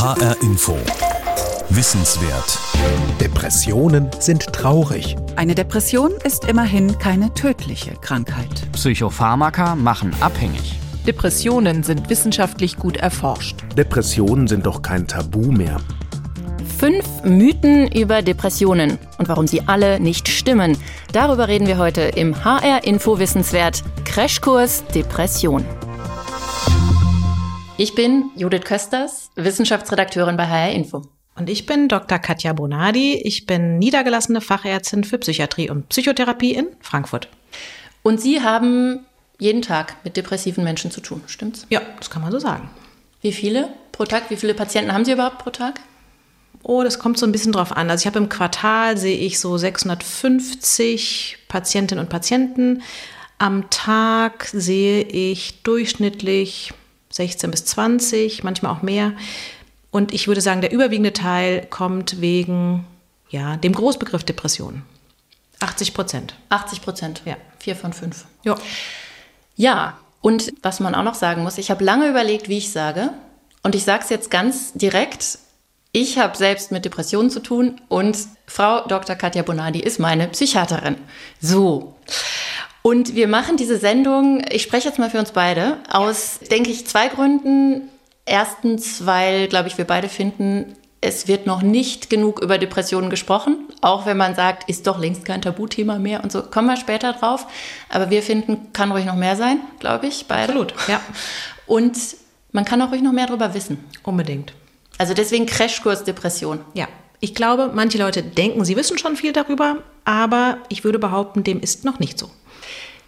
HR Info. Wissenswert. Depressionen sind traurig. Eine Depression ist immerhin keine tödliche Krankheit. Psychopharmaka machen abhängig. Depressionen sind wissenschaftlich gut erforscht. Depressionen sind doch kein Tabu mehr. Fünf Mythen über Depressionen und warum sie alle nicht stimmen. Darüber reden wir heute im HR Info Wissenswert Crashkurs Depression. Ich bin Judith Kösters, Wissenschaftsredakteurin bei HR Info. Und ich bin Dr. Katja Bonadi. Ich bin niedergelassene Fachärztin für Psychiatrie und Psychotherapie in Frankfurt. Und Sie haben jeden Tag mit depressiven Menschen zu tun, stimmt's? Ja, das kann man so sagen. Wie viele pro Tag? Wie viele Patienten haben Sie überhaupt pro Tag? Oh, das kommt so ein bisschen drauf an. Also ich habe im Quartal sehe ich so 650 Patientinnen und Patienten. Am Tag sehe ich durchschnittlich 16 bis 20, manchmal auch mehr. Und ich würde sagen, der überwiegende Teil kommt wegen ja, dem Großbegriff Depression. 80 Prozent. 80 Prozent. Ja. Vier von fünf. Ja. Ja, und was man auch noch sagen muss, ich habe lange überlegt, wie ich sage. Und ich sage es jetzt ganz direkt. Ich habe selbst mit Depressionen zu tun und Frau Dr. Katja Bonadi ist meine Psychiaterin. So. Und wir machen diese Sendung, ich spreche jetzt mal für uns beide, aus, denke ich, zwei Gründen. Erstens, weil, glaube ich, wir beide finden, es wird noch nicht genug über Depressionen gesprochen, auch wenn man sagt, ist doch längst kein Tabuthema mehr und so. Kommen wir später drauf. Aber wir finden, kann ruhig noch mehr sein, glaube ich, beide. Absolut, ja. Und man kann auch ruhig noch mehr darüber wissen. Unbedingt. Also deswegen Crashkurs Depression. Ja. Ich glaube, manche Leute denken, sie wissen schon viel darüber, aber ich würde behaupten, dem ist noch nicht so.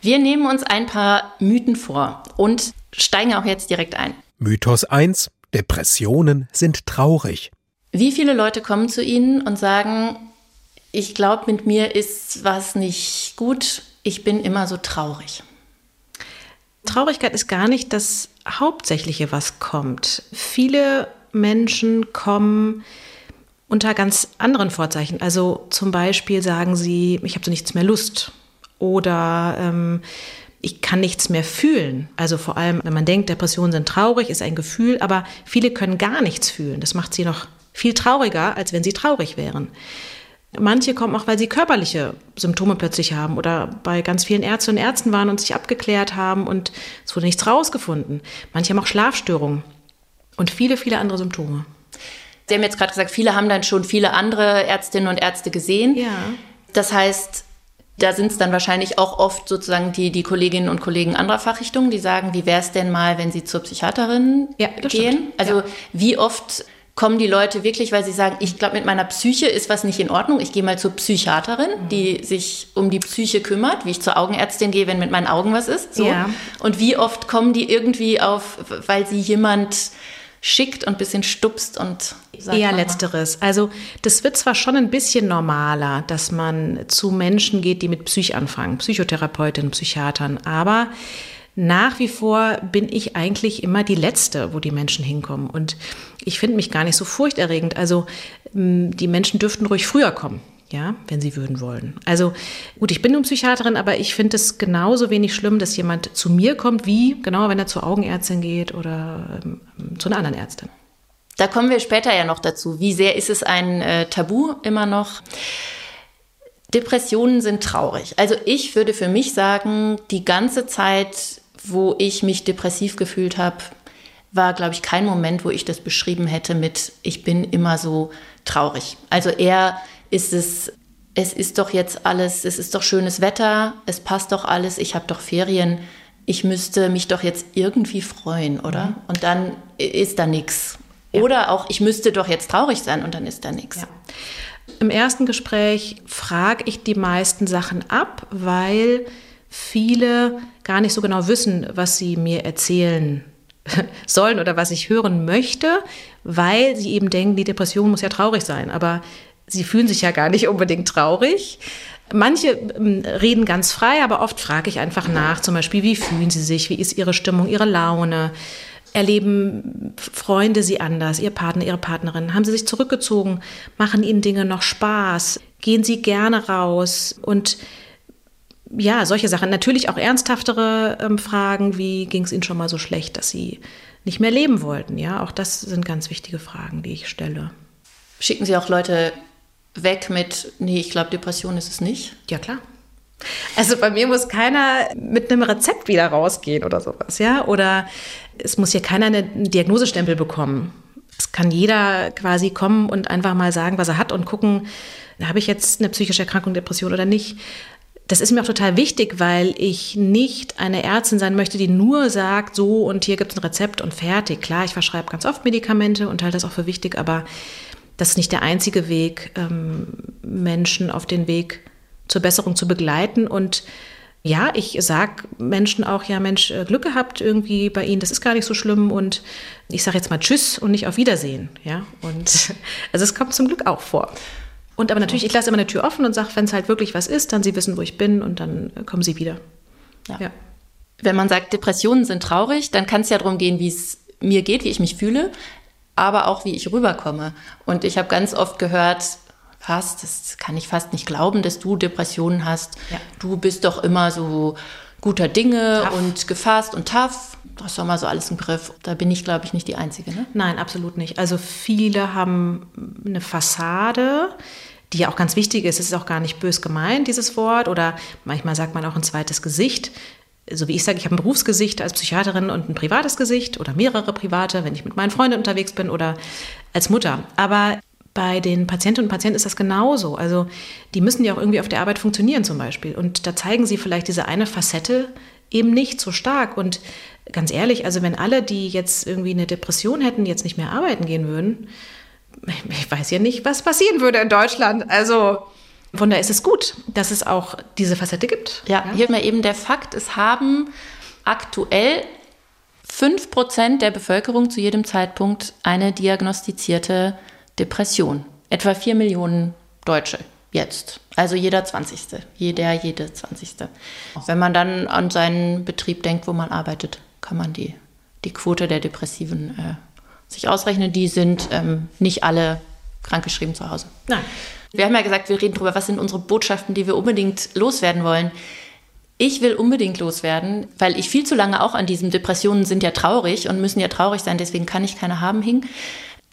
Wir nehmen uns ein paar Mythen vor und steigen auch jetzt direkt ein. Mythos 1. Depressionen sind traurig. Wie viele Leute kommen zu Ihnen und sagen, ich glaube, mit mir ist was nicht gut, ich bin immer so traurig? Traurigkeit ist gar nicht das Hauptsächliche, was kommt. Viele Menschen kommen unter ganz anderen Vorzeichen. Also zum Beispiel sagen sie, ich habe so nichts mehr Lust oder ähm, ich kann nichts mehr fühlen. Also vor allem, wenn man denkt, Depressionen sind traurig, ist ein Gefühl, aber viele können gar nichts fühlen. Das macht sie noch viel trauriger, als wenn sie traurig wären. Manche kommen auch, weil sie körperliche Symptome plötzlich haben oder bei ganz vielen Ärztinnen und Ärzten waren und sich abgeklärt haben und es wurde nichts rausgefunden. Manche haben auch Schlafstörungen und viele, viele andere Symptome. Sie haben jetzt gerade gesagt, viele haben dann schon viele andere Ärztinnen und Ärzte gesehen. Ja. Das heißt, da sind es dann wahrscheinlich auch oft sozusagen die, die Kolleginnen und Kollegen anderer Fachrichtungen, die sagen, wie wäre es denn mal, wenn sie zur Psychiaterin Ja, gehen? stimmt. Also Ja. wie oft kommen die Leute wirklich, weil sie sagen, ich glaube, mit meiner Psyche ist was nicht in Ordnung. Ich gehe mal zur Psychiaterin, Mhm. die sich um die Psyche kümmert, wie ich zur Augenärztin gehe, wenn mit meinen Augen was ist. So. Ja. Und wie oft kommen die irgendwie auf, weil sie jemand schickt und ein bisschen stupst und Eher letzteres. Also das wird zwar schon ein bisschen normaler, dass man zu Menschen geht, die mit Psych anfangen, Psychotherapeutinnen, Psychiatern, aber nach wie vor bin ich eigentlich immer die Letzte, wo die Menschen hinkommen. Und ich finde mich gar nicht so furchterregend. Also die Menschen dürften ruhig früher kommen. Ja, wenn sie würden wollen. Also gut, ich bin nun Psychiaterin, aber ich finde es genauso wenig schlimm, dass jemand zu mir kommt, wie genau, wenn er zur Augenärztin geht oder ähm, zu einer anderen Ärztin. Da kommen wir später ja noch dazu. Wie sehr ist es ein äh, Tabu immer noch? Depressionen sind traurig. Also ich würde für mich sagen, die ganze Zeit, wo ich mich depressiv gefühlt habe, war, glaube ich, kein Moment, wo ich das beschrieben hätte mit, ich bin immer so traurig. Also eher ist es, es ist doch jetzt alles, es ist doch schönes Wetter, es passt doch alles, ich habe doch Ferien, ich müsste mich doch jetzt irgendwie freuen, oder? Und dann ist da nichts. Oder auch, ich müsste doch jetzt traurig sein und dann ist da nichts. Ja. Im ersten Gespräch frage ich die meisten Sachen ab, weil viele gar nicht so genau wissen, was sie mir erzählen sollen oder was ich hören möchte, weil sie eben denken, die Depression muss ja traurig sein. Aber sie fühlen sich ja gar nicht unbedingt traurig. Manche ähm, reden ganz frei, aber oft frage ich einfach nach, zum Beispiel, wie fühlen sie sich, wie ist ihre Stimmung, ihre Laune, erleben Freunde sie anders, ihr Partner, ihre Partnerin, haben sie sich zurückgezogen, machen ihnen Dinge noch Spaß, gehen sie gerne raus und ja, solche Sachen. Natürlich auch ernsthaftere ähm, Fragen, wie ging es ihnen schon mal so schlecht, dass sie nicht mehr leben wollten. Ja, auch das sind ganz wichtige Fragen, die ich stelle. Schicken Sie auch Leute weg mit, nee, ich glaube, Depression ist es nicht? Ja, klar. Also bei mir muss keiner mit einem Rezept wieder rausgehen oder sowas, ja? Oder es muss hier keiner einen Diagnosestempel bekommen. Es kann jeder quasi kommen und einfach mal sagen, was er hat und gucken, habe ich jetzt eine psychische Erkrankung, Depression oder nicht. Das ist mir auch total wichtig, weil ich nicht eine Ärztin sein möchte, die nur sagt, so und hier gibt es ein Rezept und fertig. Klar, ich verschreibe ganz oft Medikamente und halte das auch für wichtig, aber das ist nicht der einzige Weg, ähm, Menschen auf den Weg zur Besserung zu begleiten. Und ja, ich sage Menschen auch, ja Mensch, äh, Glück gehabt irgendwie bei Ihnen, das ist gar nicht so schlimm. Und ich sage jetzt mal Tschüss und nicht auf Wiedersehen. Ja, und also es kommt zum Glück auch vor. Und aber natürlich, ich lasse immer eine Tür offen und sage, wenn es halt wirklich was ist, dann Sie wissen, wo ich bin und dann äh, kommen Sie wieder. Ja. ja. Wenn man sagt, Depressionen sind traurig, dann kann es ja darum gehen, wie es mir geht, wie ich mich fühle, aber auch wie ich rüberkomme. Und ich habe ganz oft gehört, fast, das kann ich fast nicht glauben, dass du Depressionen hast. Ja. Du bist doch immer so guter Dinge tough. und gefasst und tough. Du hast doch mal so alles im Griff. Da bin ich, glaube ich, nicht die Einzige. Ne? Nein, absolut nicht. Also viele haben eine Fassade, die ja auch ganz wichtig ist. Es ist auch gar nicht bös gemeint, dieses Wort. Oder manchmal sagt man auch ein zweites Gesicht. So wie ich sage, ich habe ein Berufsgesicht als Psychiaterin und ein privates Gesicht oder mehrere private, wenn ich mit meinen Freunden unterwegs bin oder als Mutter. Aber bei den Patientinnen und Patienten ist das genauso. Also die müssen ja auch irgendwie auf der Arbeit funktionieren zum Beispiel. Und da zeigen sie vielleicht diese eine Facette eben nicht so stark. Und ganz ehrlich, also wenn alle, die jetzt irgendwie eine Depression hätten, jetzt nicht mehr arbeiten gehen würden, ich weiß ja nicht, was passieren würde in Deutschland. Also von daher ist es gut, dass es auch diese Facette gibt. Ja, ja. hier mal eben der Fakt, es haben aktuell 5% der Bevölkerung zu jedem Zeitpunkt eine diagnostizierte Depression. Etwa 4 Millionen Deutsche jetzt. Also jeder 20. Jeder, jede 20. Wenn man dann an seinen Betrieb denkt, wo man arbeitet, kann man die, die Quote der Depressiven äh, sich ausrechnen. Die sind ähm, nicht alle krankgeschrieben zu Hause. Nein. Wir haben ja gesagt, wir reden darüber, was sind unsere Botschaften, die wir unbedingt loswerden wollen. Ich will unbedingt loswerden, weil ich viel zu lange auch an diesem Depressionen sind ja traurig und müssen ja traurig sein, deswegen kann ich keine haben hing.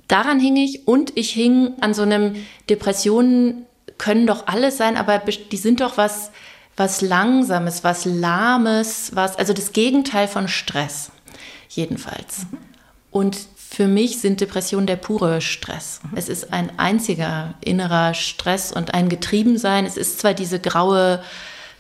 Daran hing ich und ich hing an so einem Depressionen können doch alles sein, aber die sind doch was, was Langsames, was Lahmes, was, also das Gegenteil von Stress. Jedenfalls. Mhm. Und für mich sind Depressionen der pure Stress. Mhm. Es ist ein einziger innerer Stress und ein Getriebensein. Es ist zwar diese graue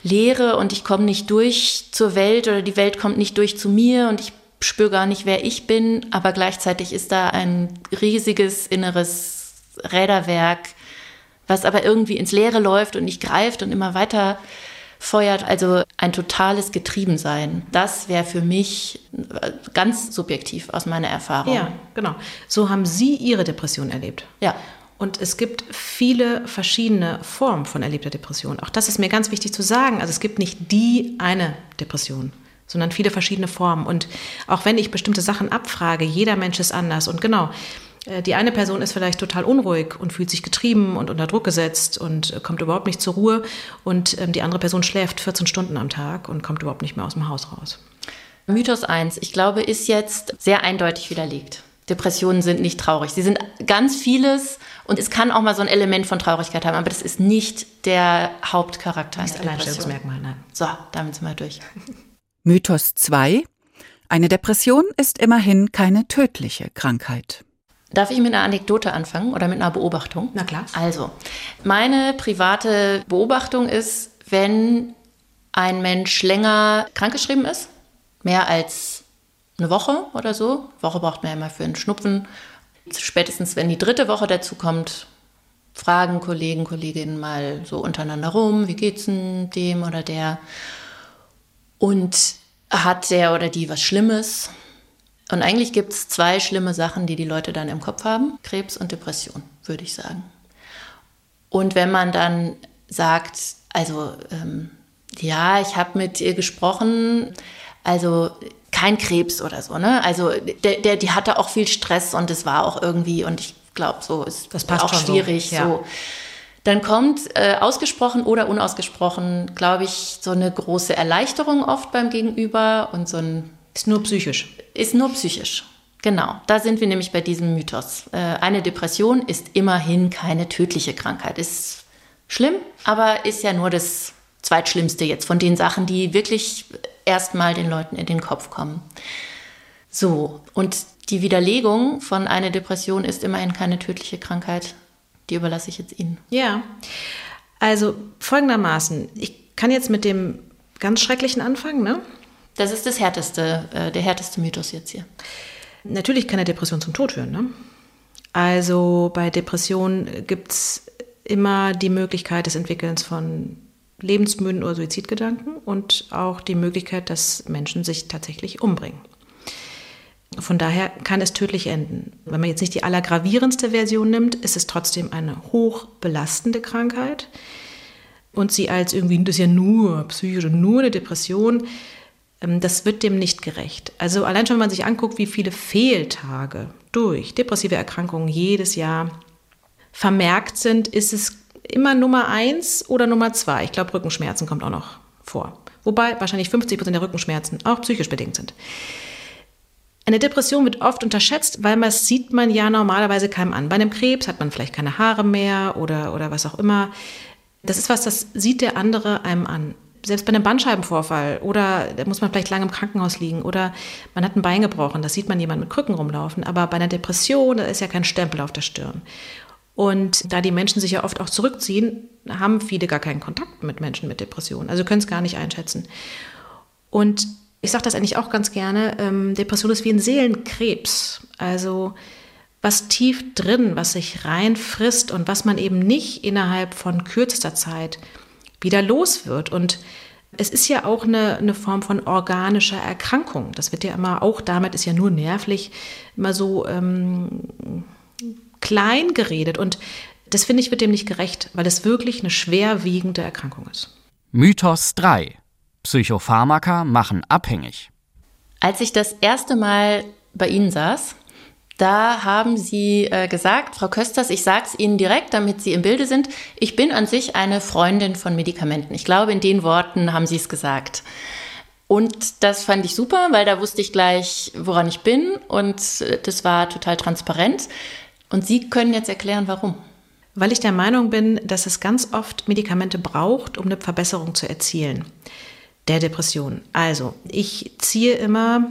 Leere und ich komme nicht durch zur Welt oder die Welt kommt nicht durch zu mir und ich spüre gar nicht, wer ich bin, aber gleichzeitig ist da ein riesiges inneres Räderwerk, was aber irgendwie ins Leere läuft und nicht greift und immer weiter feuert. Also ein totales Getriebensein. Das wäre für mich ganz subjektiv aus meiner Erfahrung. Ja, genau. So haben Sie Ihre Depression erlebt. Ja. Und es gibt viele verschiedene Formen von erlebter Depression. Auch das ist mir ganz wichtig zu sagen. Also es gibt nicht die eine Depression sondern viele verschiedene Formen. Und auch wenn ich bestimmte Sachen abfrage, jeder Mensch ist anders. Und genau, äh, die eine Person ist vielleicht total unruhig und fühlt sich getrieben und unter Druck gesetzt und äh, kommt überhaupt nicht zur Ruhe. Und ähm, die andere Person schläft 14 Stunden am Tag und kommt überhaupt nicht mehr aus dem Haus raus. Mythos 1, ich glaube, ist jetzt sehr eindeutig widerlegt. Depressionen sind nicht traurig. Sie sind ganz vieles und es kann auch mal so ein Element von Traurigkeit haben, aber das ist nicht der Hauptcharakter. Nicht Alleinstellungsmerkmal, nein. So, damit sind wir durch. Mythos 2. Eine Depression ist immerhin keine tödliche Krankheit. Darf ich mit einer Anekdote anfangen oder mit einer Beobachtung? Na klar. Also, meine private Beobachtung ist, wenn ein Mensch länger krankgeschrieben ist, mehr als eine Woche oder so, Woche braucht man ja immer für einen Schnupfen, spätestens wenn die dritte Woche dazu kommt, fragen Kollegen, Kolleginnen mal so untereinander rum, wie geht's denn dem oder der? Und hat der oder die was Schlimmes? Und eigentlich gibt es zwei schlimme Sachen, die die Leute dann im Kopf haben. Krebs und Depression, würde ich sagen. Und wenn man dann sagt, also ähm, ja, ich habe mit ihr gesprochen, also kein Krebs oder so, ne? Also der, der, die hatte auch viel Stress und es war auch irgendwie, und ich glaube, so ist das auch schwierig. So. Ja. so. Dann kommt äh, ausgesprochen oder unausgesprochen, glaube ich, so eine große Erleichterung oft beim Gegenüber und so ein. Ist nur psychisch. Ist nur psychisch. Genau, da sind wir nämlich bei diesem Mythos. Äh, eine Depression ist immerhin keine tödliche Krankheit. Ist schlimm, aber ist ja nur das zweitschlimmste jetzt von den Sachen, die wirklich erstmal den Leuten in den Kopf kommen. So, und die Widerlegung von einer Depression ist immerhin keine tödliche Krankheit. Die überlasse ich jetzt Ihnen. Ja, also folgendermaßen, ich kann jetzt mit dem ganz Schrecklichen anfangen, ne? Das ist das härteste, äh, der härteste Mythos jetzt hier. Natürlich kann eine Depression zum Tod führen. Ne? Also bei Depressionen gibt es immer die Möglichkeit des Entwickelns von lebensmüden oder Suizidgedanken und auch die Möglichkeit, dass Menschen sich tatsächlich umbringen. Von daher kann es tödlich enden. Wenn man jetzt nicht die allergravierendste Version nimmt, ist es trotzdem eine hochbelastende Krankheit. Und sie als irgendwie, das ist ja nur psychische, nur eine Depression, das wird dem nicht gerecht. Also allein schon, wenn man sich anguckt, wie viele Fehltage durch depressive Erkrankungen jedes Jahr vermerkt sind, ist es immer Nummer eins oder Nummer zwei. Ich glaube, Rückenschmerzen kommt auch noch vor. Wobei wahrscheinlich 50 Prozent der Rückenschmerzen auch psychisch bedingt sind. Eine Depression wird oft unterschätzt, weil man sieht man ja normalerweise keinem an. Bei einem Krebs hat man vielleicht keine Haare mehr oder, oder was auch immer. Das ist was, das sieht der andere einem an selbst bei einem Bandscheibenvorfall oder da muss man vielleicht lange im Krankenhaus liegen oder man hat ein Bein gebrochen, da sieht man jemanden mit Krücken rumlaufen. Aber bei einer Depression, da ist ja kein Stempel auf der Stirn. Und da die Menschen sich ja oft auch zurückziehen, haben viele gar keinen Kontakt mit Menschen mit Depressionen. Also können es gar nicht einschätzen. Und ich sage das eigentlich auch ganz gerne, ähm, Depression ist wie ein Seelenkrebs. Also was tief drin, was sich reinfrisst und was man eben nicht innerhalb von kürzester Zeit wieder los wird. Und es ist ja auch eine, eine Form von organischer Erkrankung. Das wird ja immer, auch damit ist ja nur nervlich, immer so ähm, klein geredet. Und das finde ich wird dem nicht gerecht, weil es wirklich eine schwerwiegende Erkrankung ist. Mythos 3. Psychopharmaka machen abhängig. Als ich das erste Mal bei Ihnen saß, da haben Sie äh, gesagt, Frau Kösters, ich sage es Ihnen direkt, damit Sie im Bilde sind, ich bin an sich eine Freundin von Medikamenten. Ich glaube, in den Worten haben Sie es gesagt. Und das fand ich super, weil da wusste ich gleich, woran ich bin und äh, das war total transparent. Und Sie können jetzt erklären, warum. Weil ich der Meinung bin, dass es ganz oft Medikamente braucht, um eine Verbesserung zu erzielen der Depression. Also, ich ziehe immer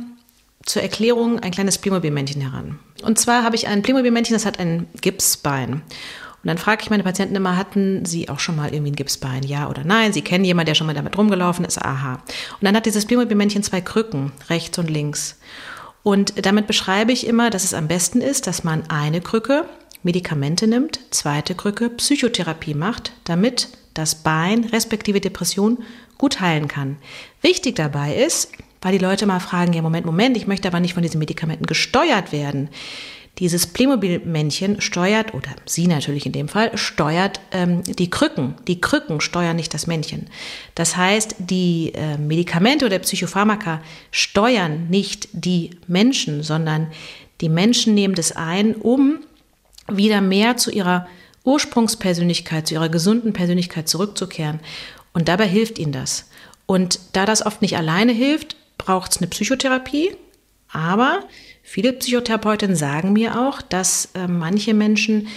zur Erklärung ein kleines Playmobil-Männchen heran. Und zwar habe ich ein Playmobil-Männchen, das hat ein Gipsbein. Und dann frage ich meine Patienten immer, hatten sie auch schon mal irgendwie ein Gipsbein? Ja oder nein? Sie kennen jemanden, der schon mal damit rumgelaufen ist? Aha. Und dann hat dieses Playmobil-Männchen zwei Krücken, rechts und links. Und damit beschreibe ich immer, dass es am besten ist, dass man eine Krücke Medikamente nimmt, zweite Krücke Psychotherapie macht, damit das Bein respektive Depression gut heilen kann. Wichtig dabei ist, weil die Leute mal fragen, ja Moment, Moment, ich möchte aber nicht von diesen Medikamenten gesteuert werden. Dieses Playmobil-Männchen steuert, oder sie natürlich in dem Fall, steuert ähm, die Krücken. Die Krücken steuern nicht das Männchen. Das heißt, die äh, Medikamente oder Psychopharmaka steuern nicht die Menschen, sondern die Menschen nehmen das ein, um wieder mehr zu ihrer Ursprungspersönlichkeit, zu ihrer gesunden Persönlichkeit zurückzukehren. Und dabei hilft ihnen das. Und da das oft nicht alleine hilft, braucht es eine Psychotherapie, aber viele Psychotherapeutinnen sagen mir auch, dass äh, manche Menschen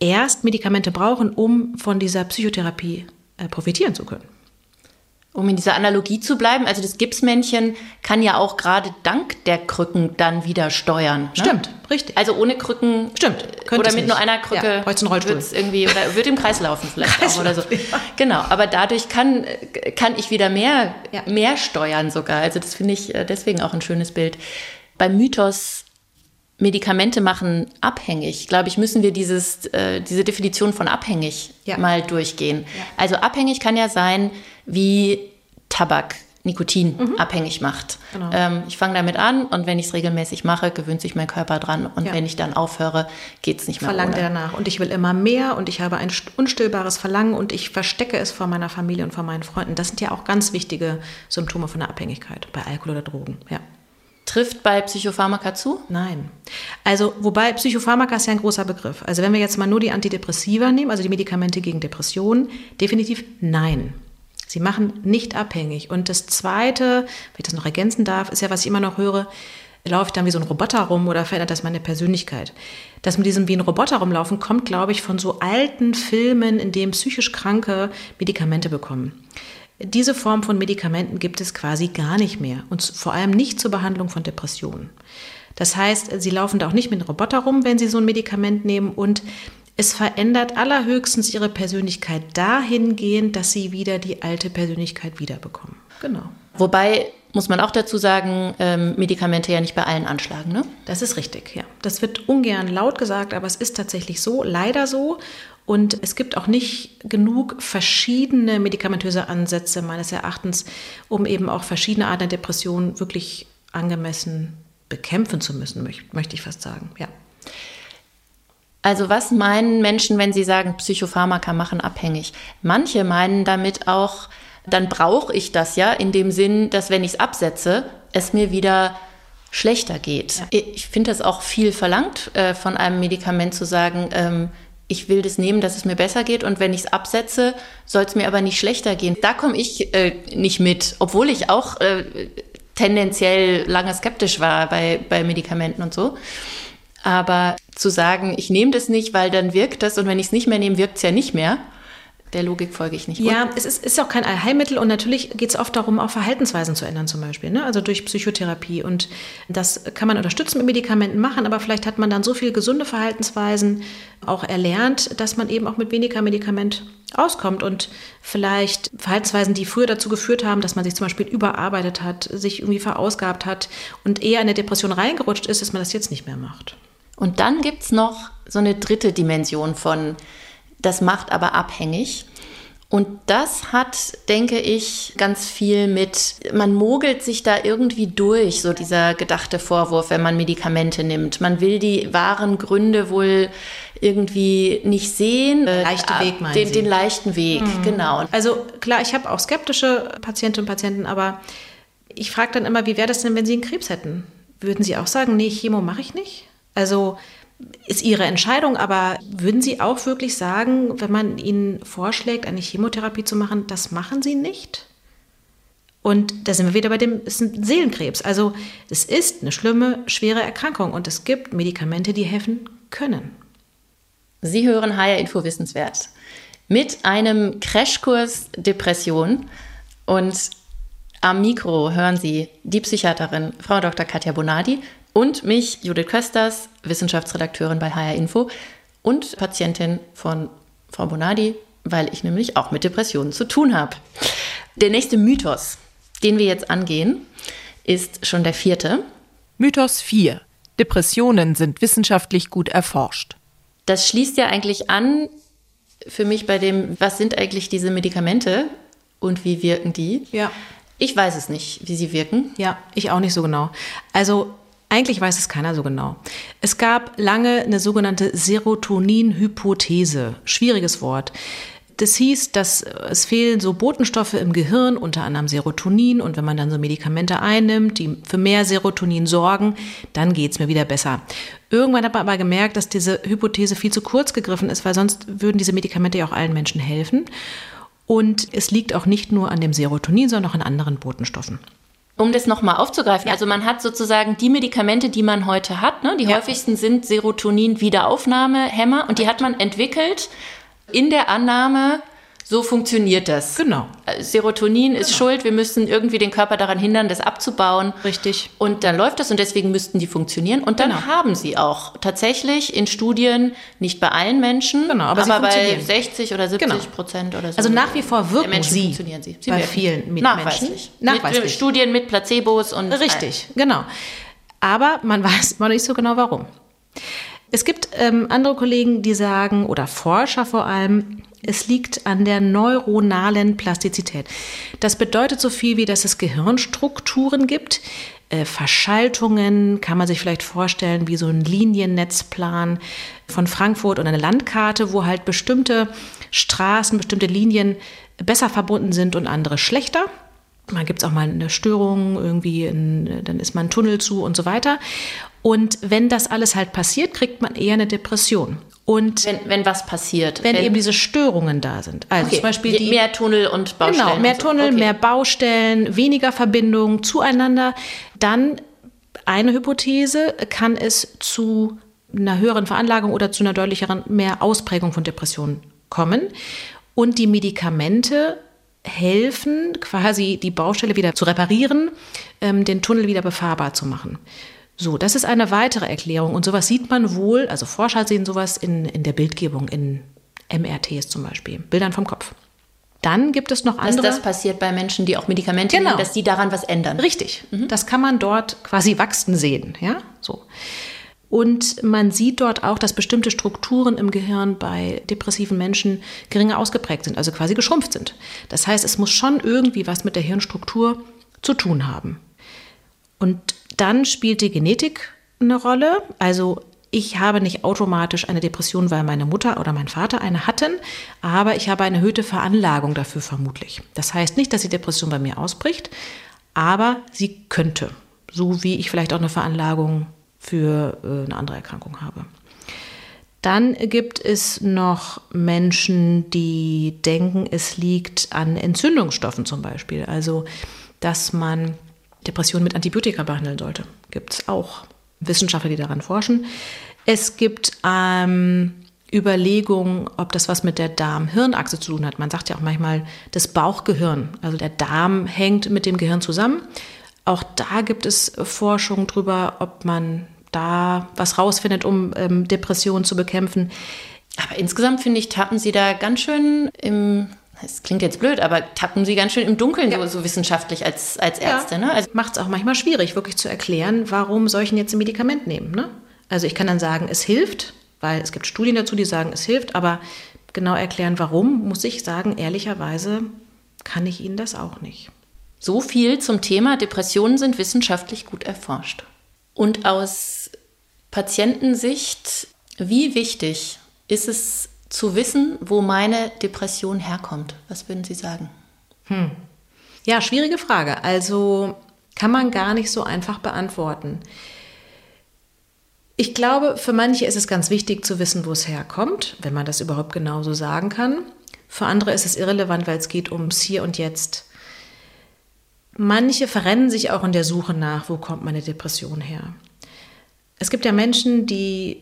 erst Medikamente brauchen, um von dieser Psychotherapie äh, profitieren zu können. Um in dieser Analogie zu bleiben, also das Gipsmännchen kann ja auch gerade dank der Krücken dann wieder steuern. Ne? Stimmt, richtig. Also ohne Krücken. Stimmt. Oder mit nicht. nur einer Krücke. Ja, einen Rollstuhl. irgendwie oder wird im Kreis laufen vielleicht Kreis auch oder so. Ja. Genau. Aber dadurch kann, kann ich wieder mehr, ja. mehr steuern sogar. Also das finde ich äh, deswegen auch ein schönes Bild. Beim Mythos Medikamente machen abhängig, glaube ich, müssen wir dieses, äh, diese Definition von abhängig mal durchgehen. Also abhängig kann ja sein, wie Tabak Nikotin mhm. abhängig macht. Genau. Ähm, ich fange damit an und wenn ich es regelmäßig mache, gewöhnt sich mein Körper dran und ja. wenn ich dann aufhöre, geht es nicht mehr. Verlangt er danach und ich will immer mehr und ich habe ein unstillbares Verlangen und ich verstecke es vor meiner Familie und vor meinen Freunden. Das sind ja auch ganz wichtige Symptome von der Abhängigkeit bei Alkohol oder Drogen. Ja. Trifft bei Psychopharmaka zu? Nein. Also, wobei Psychopharmaka ist ja ein großer Begriff. Also, wenn wir jetzt mal nur die Antidepressiva nehmen, also die Medikamente gegen Depressionen, definitiv nein. Sie machen nicht abhängig. Und das Zweite, wenn ich das noch ergänzen darf, ist ja, was ich immer noch höre, Laufe ich dann wie so ein Roboter rum oder verändert das meine Persönlichkeit? Das mit diesem wie ein Roboter rumlaufen kommt, glaube ich, von so alten Filmen, in denen psychisch Kranke Medikamente bekommen. Diese Form von Medikamenten gibt es quasi gar nicht mehr und vor allem nicht zur Behandlung von Depressionen. Das heißt, sie laufen da auch nicht mit einem Roboter rum, wenn sie so ein Medikament nehmen und es verändert allerhöchstens ihre Persönlichkeit dahingehend, dass sie wieder die alte Persönlichkeit wiederbekommen. Genau. Wobei muss man auch dazu sagen, ähm, Medikamente ja nicht bei allen anschlagen, ne? Das ist richtig, ja. Das wird ungern laut gesagt, aber es ist tatsächlich so, leider so. Und es gibt auch nicht genug verschiedene medikamentöse Ansätze meines Erachtens, um eben auch verschiedene Arten der Depression wirklich angemessen bekämpfen zu müssen, möchte ich fast sagen, ja. Also was meinen Menschen, wenn sie sagen, Psychopharmaka machen abhängig? Manche meinen damit auch, dann brauche ich das ja in dem Sinn, dass wenn ich es absetze, es mir wieder schlechter geht. Ja. Ich finde das auch viel verlangt äh, von einem Medikament zu sagen, ähm, ich will das nehmen, dass es mir besser geht und wenn ich es absetze, soll es mir aber nicht schlechter gehen. Da komme ich äh, nicht mit, obwohl ich auch äh, tendenziell lange skeptisch war bei, bei Medikamenten und so. Aber zu sagen, ich nehme das nicht, weil dann wirkt das und wenn ich es nicht mehr nehme, wirkt es ja nicht mehr. Der Logik folge ich nicht. Ja, es ist, ist auch kein Allheilmittel und natürlich geht es oft darum, auch Verhaltensweisen zu ändern, zum Beispiel. Ne? Also durch Psychotherapie. Und das kann man unterstützen mit Medikamenten machen, aber vielleicht hat man dann so viele gesunde Verhaltensweisen auch erlernt, dass man eben auch mit weniger Medikament auskommt und vielleicht Verhaltensweisen, die früher dazu geführt haben, dass man sich zum Beispiel überarbeitet hat, sich irgendwie verausgabt hat und eher in eine Depression reingerutscht ist, dass man das jetzt nicht mehr macht. Und dann gibt es noch so eine dritte Dimension von, das macht aber abhängig. Und das hat, denke ich, ganz viel mit, man mogelt sich da irgendwie durch, so dieser gedachte Vorwurf, wenn man Medikamente nimmt. Man will die wahren Gründe wohl irgendwie nicht sehen. Leichte äh, Weg, meinen den, den leichten Weg, mhm. genau. Also klar, ich habe auch skeptische Patientinnen und Patienten, aber ich frage dann immer, wie wäre das denn, wenn Sie einen Krebs hätten? Würden Sie auch sagen, nee, Chemo mache ich nicht? Also ist Ihre Entscheidung, aber würden Sie auch wirklich sagen, wenn man Ihnen vorschlägt, eine Chemotherapie zu machen, das machen Sie nicht? Und da sind wir wieder bei dem ist Seelenkrebs. Also es ist eine schlimme, schwere Erkrankung und es gibt Medikamente, die helfen können. Sie hören HR Info Wissenswert mit einem Crashkurs Depression und am Mikro hören Sie die Psychiaterin Frau Dr. Katja Bonadi und mich, Judith Kösters, Wissenschaftsredakteurin bei HR Info und Patientin von Frau Bonadi, weil ich nämlich auch mit Depressionen zu tun habe. Der nächste Mythos, den wir jetzt angehen, ist schon der vierte. Mythos 4. Depressionen sind wissenschaftlich gut erforscht. Das schließt ja eigentlich an für mich bei dem, was sind eigentlich diese Medikamente und wie wirken die? Ja. Ich weiß es nicht, wie sie wirken. Ja, ich auch nicht so genau. Also eigentlich weiß es keiner so genau. Es gab lange eine sogenannte Serotonin-Hypothese. Schwieriges Wort. Das hieß, dass es fehlen so Botenstoffe im Gehirn, unter anderem Serotonin. Und wenn man dann so Medikamente einnimmt, die für mehr Serotonin sorgen, dann geht es mir wieder besser. Irgendwann hat man aber gemerkt, dass diese Hypothese viel zu kurz gegriffen ist, weil sonst würden diese Medikamente ja auch allen Menschen helfen. Und es liegt auch nicht nur an dem Serotonin, sondern auch an anderen Botenstoffen. Um das nochmal aufzugreifen, ja. also man hat sozusagen die Medikamente, die man heute hat, ne? die ja. häufigsten sind Serotonin-Wiederaufnahmehämmer und die hat man entwickelt in der Annahme, so funktioniert das. Genau. Äh, Serotonin genau. ist schuld, wir müssen irgendwie den Körper daran hindern, das abzubauen. Richtig. Und dann läuft das und deswegen müssten die funktionieren. Und dann genau. haben sie auch tatsächlich in Studien, nicht bei allen Menschen, genau, aber, aber bei 60 oder 70 genau. Prozent oder so. Also nach wie vor wirken Menschen sie, funktionieren sie. sie bei wirken. vielen mit Nachweislich. Menschen. Nachweislich. Mit Studien mit Placebos und. Richtig, genau. Aber man weiß noch nicht so genau warum. Es gibt ähm, andere Kollegen, die sagen, oder Forscher vor allem, es liegt an der neuronalen Plastizität. Das bedeutet so viel wie, dass es Gehirnstrukturen gibt, äh, Verschaltungen, kann man sich vielleicht vorstellen, wie so ein Liniennetzplan von Frankfurt und eine Landkarte, wo halt bestimmte Straßen, bestimmte Linien besser verbunden sind und andere schlechter. Mal gibt es auch mal eine Störung, irgendwie, in, dann ist mal ein Tunnel zu und so weiter. Und wenn das alles halt passiert, kriegt man eher eine Depression. Und wenn, wenn was passiert. Wenn, wenn, eben diese Störungen da sind. Also okay. zum Beispiel die, mehr Tunnel und Baustellen. Genau, mehr. Tunnel, okay. mehr Baustellen, weniger Verbindungen zueinander, dann eine Hypothese, kann es zu einer höheren Veranlagung oder zu einer deutlicheren mehr Ausprägung von Depressionen kommen. Und die Medikamente helfen, quasi die Baustelle wieder zu reparieren, ähm, den Tunnel wieder befahrbar zu machen. So, das ist eine weitere Erklärung. Und sowas sieht man wohl, also Forscher sehen sowas in, in der Bildgebung, in MRTs zum Beispiel, Bildern vom Kopf. Dann gibt es noch andere. Dass das passiert bei Menschen, die auch Medikamente Genau. nehmen, dass die daran was ändern. Richtig. Das kann man dort quasi wachsen sehen, ja, so. Und man sieht dort auch, dass bestimmte Strukturen im Gehirn bei depressiven Menschen geringer ausgeprägt sind, also quasi geschrumpft sind. Das heißt, es muss schon irgendwie was mit der Hirnstruktur zu tun haben. Und dann spielt die Genetik eine Rolle. Also ich habe nicht automatisch eine Depression, weil meine Mutter oder mein Vater eine hatten, aber ich habe eine erhöhte Veranlagung dafür vermutlich. Das heißt nicht, dass die Depression bei mir ausbricht, aber sie könnte, so wie ich vielleicht auch eine Veranlagung für äh, eine andere Erkrankung habe. Dann gibt es noch Menschen, die denken, es liegt an Entzündungsstoffen zum Beispiel. Also, dass man Depressionen mit Antibiotika behandeln sollte. Gibt es auch Wissenschaftler, die daran forschen. Es gibt ähm, Überlegungen, ob das was mit der Darm-Hirn-Achse zu tun hat. Man sagt ja auch manchmal das Bauchgehirn. Also der Darm hängt mit dem Gehirn zusammen. Auch da gibt es Forschung drüber, ob man da was rausfindet, um ähm, Depressionen zu bekämpfen. Aber insgesamt finde ich, tappen Sie da ganz schön im, es klingt jetzt blöd, aber tappen Sie ganz schön im Dunkeln so, so wissenschaftlich als, als Ärzte. Ne? Also, macht es auch manchmal schwierig, wirklich zu erklären, warum solchen jetzt ein Medikament nehmen. Ne? Also ich kann dann sagen, es hilft, weil es gibt Studien dazu, die sagen, es hilft, aber genau erklären, warum, muss ich sagen, ehrlicherweise kann ich Ihnen das auch nicht. so viel zum Thema Depressionen sind wissenschaftlich gut erforscht. Und aus Patientensicht, wie wichtig ist es zu wissen, wo meine Depression herkommt? Was würden Sie sagen? Ja, schwierige Frage. Also kann man gar nicht so einfach beantworten. Ich glaube, für manche ist es ganz wichtig zu wissen, wo es herkommt, wenn man das überhaupt genauso sagen kann. Für andere ist es irrelevant, weil es geht ums Hier und Jetzt. Manche verrennen sich auch in der Suche nach, wo kommt meine Depression her. Es gibt ja Menschen, die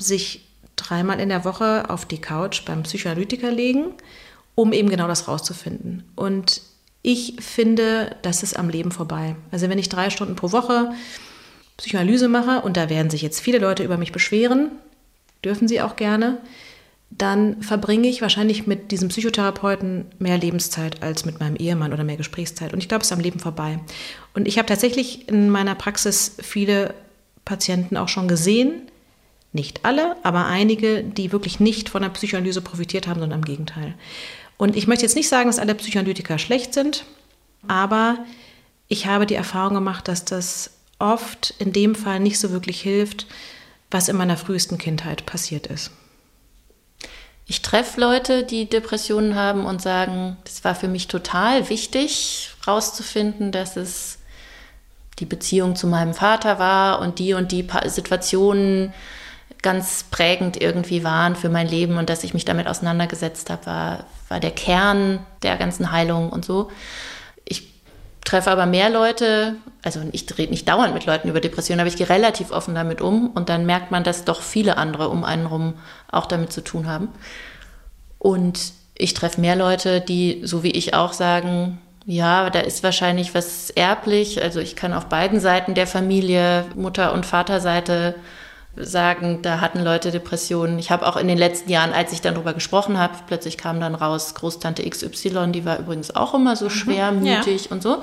sich dreimal in der Woche auf die Couch beim Psychoanalytiker legen, um eben genau das rauszufinden. Und ich finde, das ist am Leben vorbei. Also wenn ich drei Stunden pro Woche Psychoanalyse mache, und da werden sich jetzt viele Leute über mich beschweren, dürfen sie auch gerne, dann verbringe ich wahrscheinlich mit diesem Psychotherapeuten mehr Lebenszeit als mit meinem Ehemann oder mehr Gesprächszeit. Und ich glaube, es ist am Leben vorbei. Und ich habe tatsächlich in meiner Praxis viele Patienten auch schon gesehen, nicht alle, aber einige, die wirklich nicht von der Psychoanalyse profitiert haben, sondern im Gegenteil. Und ich möchte jetzt nicht sagen, dass alle Psychoanalytiker schlecht sind, aber ich habe die Erfahrung gemacht, dass das oft in dem Fall nicht so wirklich hilft, was in meiner frühesten Kindheit passiert ist. Ich treffe Leute, die Depressionen haben und sagen, das war für mich total wichtig, rauszufinden, dass es die Beziehung zu meinem Vater war und die und die Situationen ganz prägend irgendwie waren für mein Leben und dass ich mich damit auseinandergesetzt habe, war, war der Kern der ganzen Heilung und so. Ich treffe aber mehr Leute, also ich rede nicht dauernd mit Leuten über Depressionen, aber ich gehe relativ offen damit um und dann merkt man, dass doch viele andere um einen rum auch damit zu tun haben. Und ich treffe mehr Leute, die, so wie ich auch, sagen, ja, da ist wahrscheinlich was erblich. Also ich kann auf beiden Seiten der Familie, Mutter- und Vaterseite, sagen, da hatten Leute Depressionen. Ich habe auch in den letzten Jahren, als ich dann darüber gesprochen habe, plötzlich kam dann raus, Großtante XY, die war übrigens auch immer so schwermütig und so.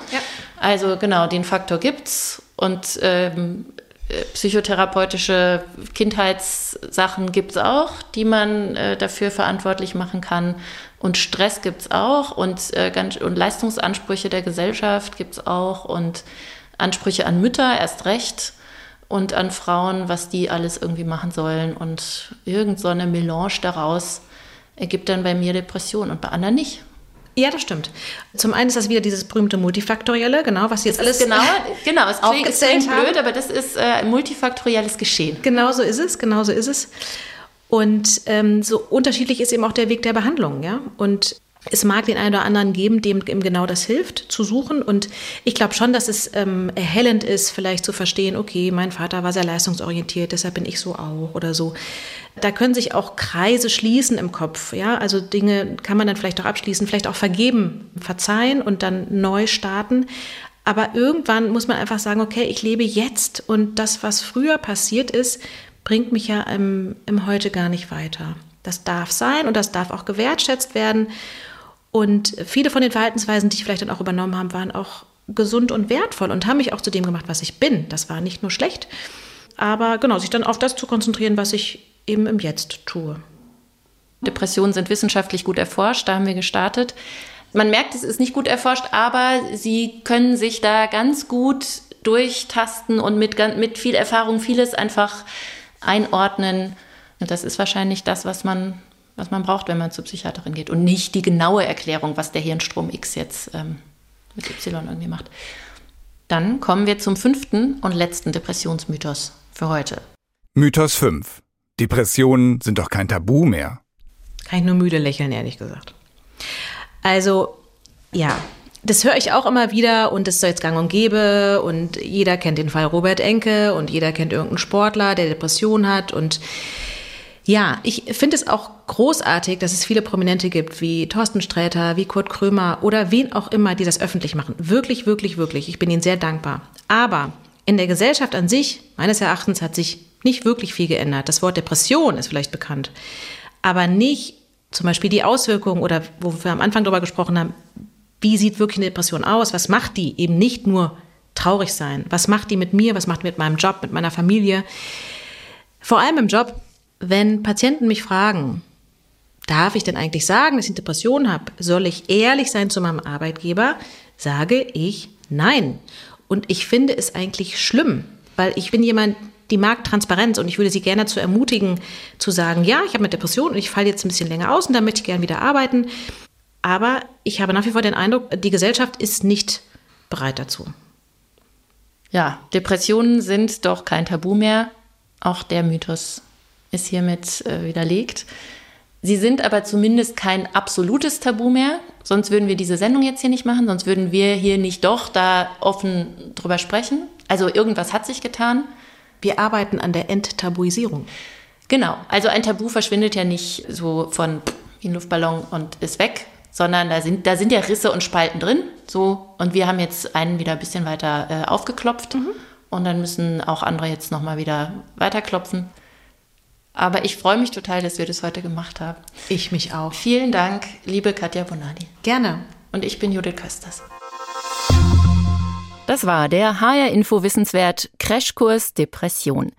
Also genau, den Faktor gibt's und ähm, äh, psychotherapeutische Kindheitssachen gibt's auch, die man äh, dafür verantwortlich machen kann. Und Stress gibt's auch und, äh, ganz, und Leistungsansprüche der Gesellschaft gibt's auch und Ansprüche an Mütter erst recht und an Frauen, was die alles irgendwie machen sollen. Und irgend so eine Melange daraus ergibt dann bei mir Depression und bei anderen nicht. Ja, das stimmt. Zum einen ist das wieder dieses berühmte Multifaktorielle, genau, was Sie jetzt alles Genau, genau. Es klingt, es aufgezählt klingt blöd, aber das ist äh, multifaktorielles Geschehen. Genau so ist es, genau so ist es. Und ähm, so unterschiedlich ist eben auch der Weg der Behandlung, ja. Und Es mag den einen oder anderen geben, dem ihm genau das hilft, zu suchen. Und ich glaube schon, dass es ähm, erhellend ist, vielleicht zu verstehen, okay, mein Vater war sehr leistungsorientiert, deshalb bin ich so auch oder so. Da können sich auch Kreise schließen im Kopf. Ja, also Dinge kann man dann vielleicht auch abschließen, vielleicht auch vergeben, verzeihen und dann neu starten. Aber irgendwann muss man einfach sagen, okay, ich lebe jetzt und das, was früher passiert ist, bringt mich ja im, im Heute gar nicht weiter. Das darf sein und das darf auch gewertschätzt werden. Und viele von den Verhaltensweisen, die ich vielleicht dann auch übernommen habe, waren auch gesund und wertvoll und haben mich auch zu dem gemacht, was ich bin. Das war nicht nur schlecht, aber genau, sich dann auf das zu konzentrieren, was ich eben im Jetzt tue. Depressionen sind wissenschaftlich gut erforscht, da haben wir gestartet. Man merkt, es ist nicht gut erforscht, aber sie können sich da ganz gut durchtasten und mit, mit viel Erfahrung vieles einfach einordnen. Das ist wahrscheinlich das, was man was man braucht, wenn man zur Psychiaterin geht und nicht die genaue Erklärung, was der Hirnstrom X jetzt ähm, mit Y irgendwie macht. Dann kommen wir zum fünften und letzten Depressionsmythos für heute. Mythos 5. Depressionen sind doch kein Tabu mehr. Kann ich nur müde lächeln, ehrlich gesagt. Also, ja, das höre ich auch immer wieder und das ist jetzt gang und gäbe und jeder kennt den Fall Robert Enke und jeder kennt irgendeinen Sportler, der Depression hat und ja, ich finde es auch großartig, dass es viele Prominente gibt, wie Thorsten Sträter, wie Kurt Krömer oder wen auch immer, die das öffentlich machen. Wirklich, wirklich, wirklich. Ich bin ihnen sehr dankbar. Aber in der Gesellschaft an sich, meines Erachtens, hat sich nicht wirklich viel geändert. Das Wort Depression ist vielleicht bekannt, aber nicht zum Beispiel die Auswirkungen oder wo wir am Anfang darüber gesprochen haben, wie sieht wirklich eine Depression aus? Was macht die? Eben nicht nur traurig sein. Was macht die mit mir? Was macht die mit meinem Job, mit meiner Familie? Vor allem im Job wenn Patienten mich fragen, darf ich denn eigentlich sagen, dass ich Depression habe? Soll ich ehrlich sein zu meinem Arbeitgeber? Sage ich nein. Und ich finde es eigentlich schlimm, weil ich bin jemand, die mag Transparenz und ich würde sie gerne dazu ermutigen, zu sagen, ja, ich habe eine Depression und ich falle jetzt ein bisschen länger aus und dann möchte ich gerne wieder arbeiten. Aber ich habe nach wie vor den Eindruck, die Gesellschaft ist nicht bereit dazu. Ja, Depressionen sind doch kein Tabu mehr. Auch der Mythos ist hiermit äh, widerlegt. Sie sind aber zumindest kein absolutes Tabu mehr, sonst würden wir diese Sendung jetzt hier nicht machen, sonst würden wir hier nicht doch da offen drüber sprechen. Also irgendwas hat sich getan. Wir arbeiten an der Enttabuisierung. Genau, also ein Tabu verschwindet ja nicht so von wie ein Luftballon und ist weg, sondern da sind, da sind ja Risse und Spalten drin. So, und wir haben jetzt einen wieder ein bisschen weiter äh, aufgeklopft. Mhm. Und dann müssen auch andere jetzt nochmal wieder weiterklopfen. Aber ich freue mich total, dass wir das heute gemacht haben. Ich mich auch. Vielen Dank, liebe Katja Bonani. Gerne. Und ich bin Judith Kösters. Das war der HR Info Wissenswert Crashkurs Depression.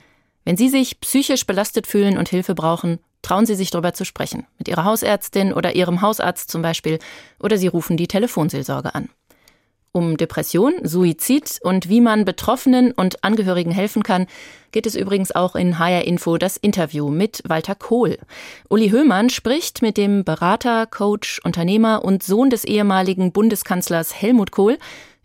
Wenn Sie sich psychisch belastet fühlen und Hilfe brauchen, trauen Sie sich darüber zu sprechen. Mit Ihrer Hausärztin oder Ihrem Hausarzt zum Beispiel. Oder Sie rufen die Telefonseelsorge an. Um Depression, Suizid und wie man Betroffenen und Angehörigen helfen kann, geht es übrigens auch in HR Info das Interview mit Walter Kohl. Uli Höhmann spricht mit dem Berater, Coach, Unternehmer und Sohn des ehemaligen Bundeskanzlers Helmut Kohl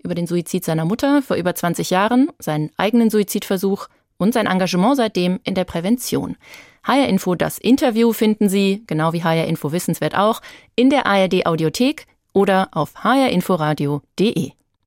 über den Suizid seiner Mutter vor über 20 Jahren, seinen eigenen Suizidversuch und sein Engagement seitdem in der Prävention. HR Info das Interview finden Sie, genau wie HR Info Wissenswert auch, in der ARD Audiothek oder auf hrinforadio.de.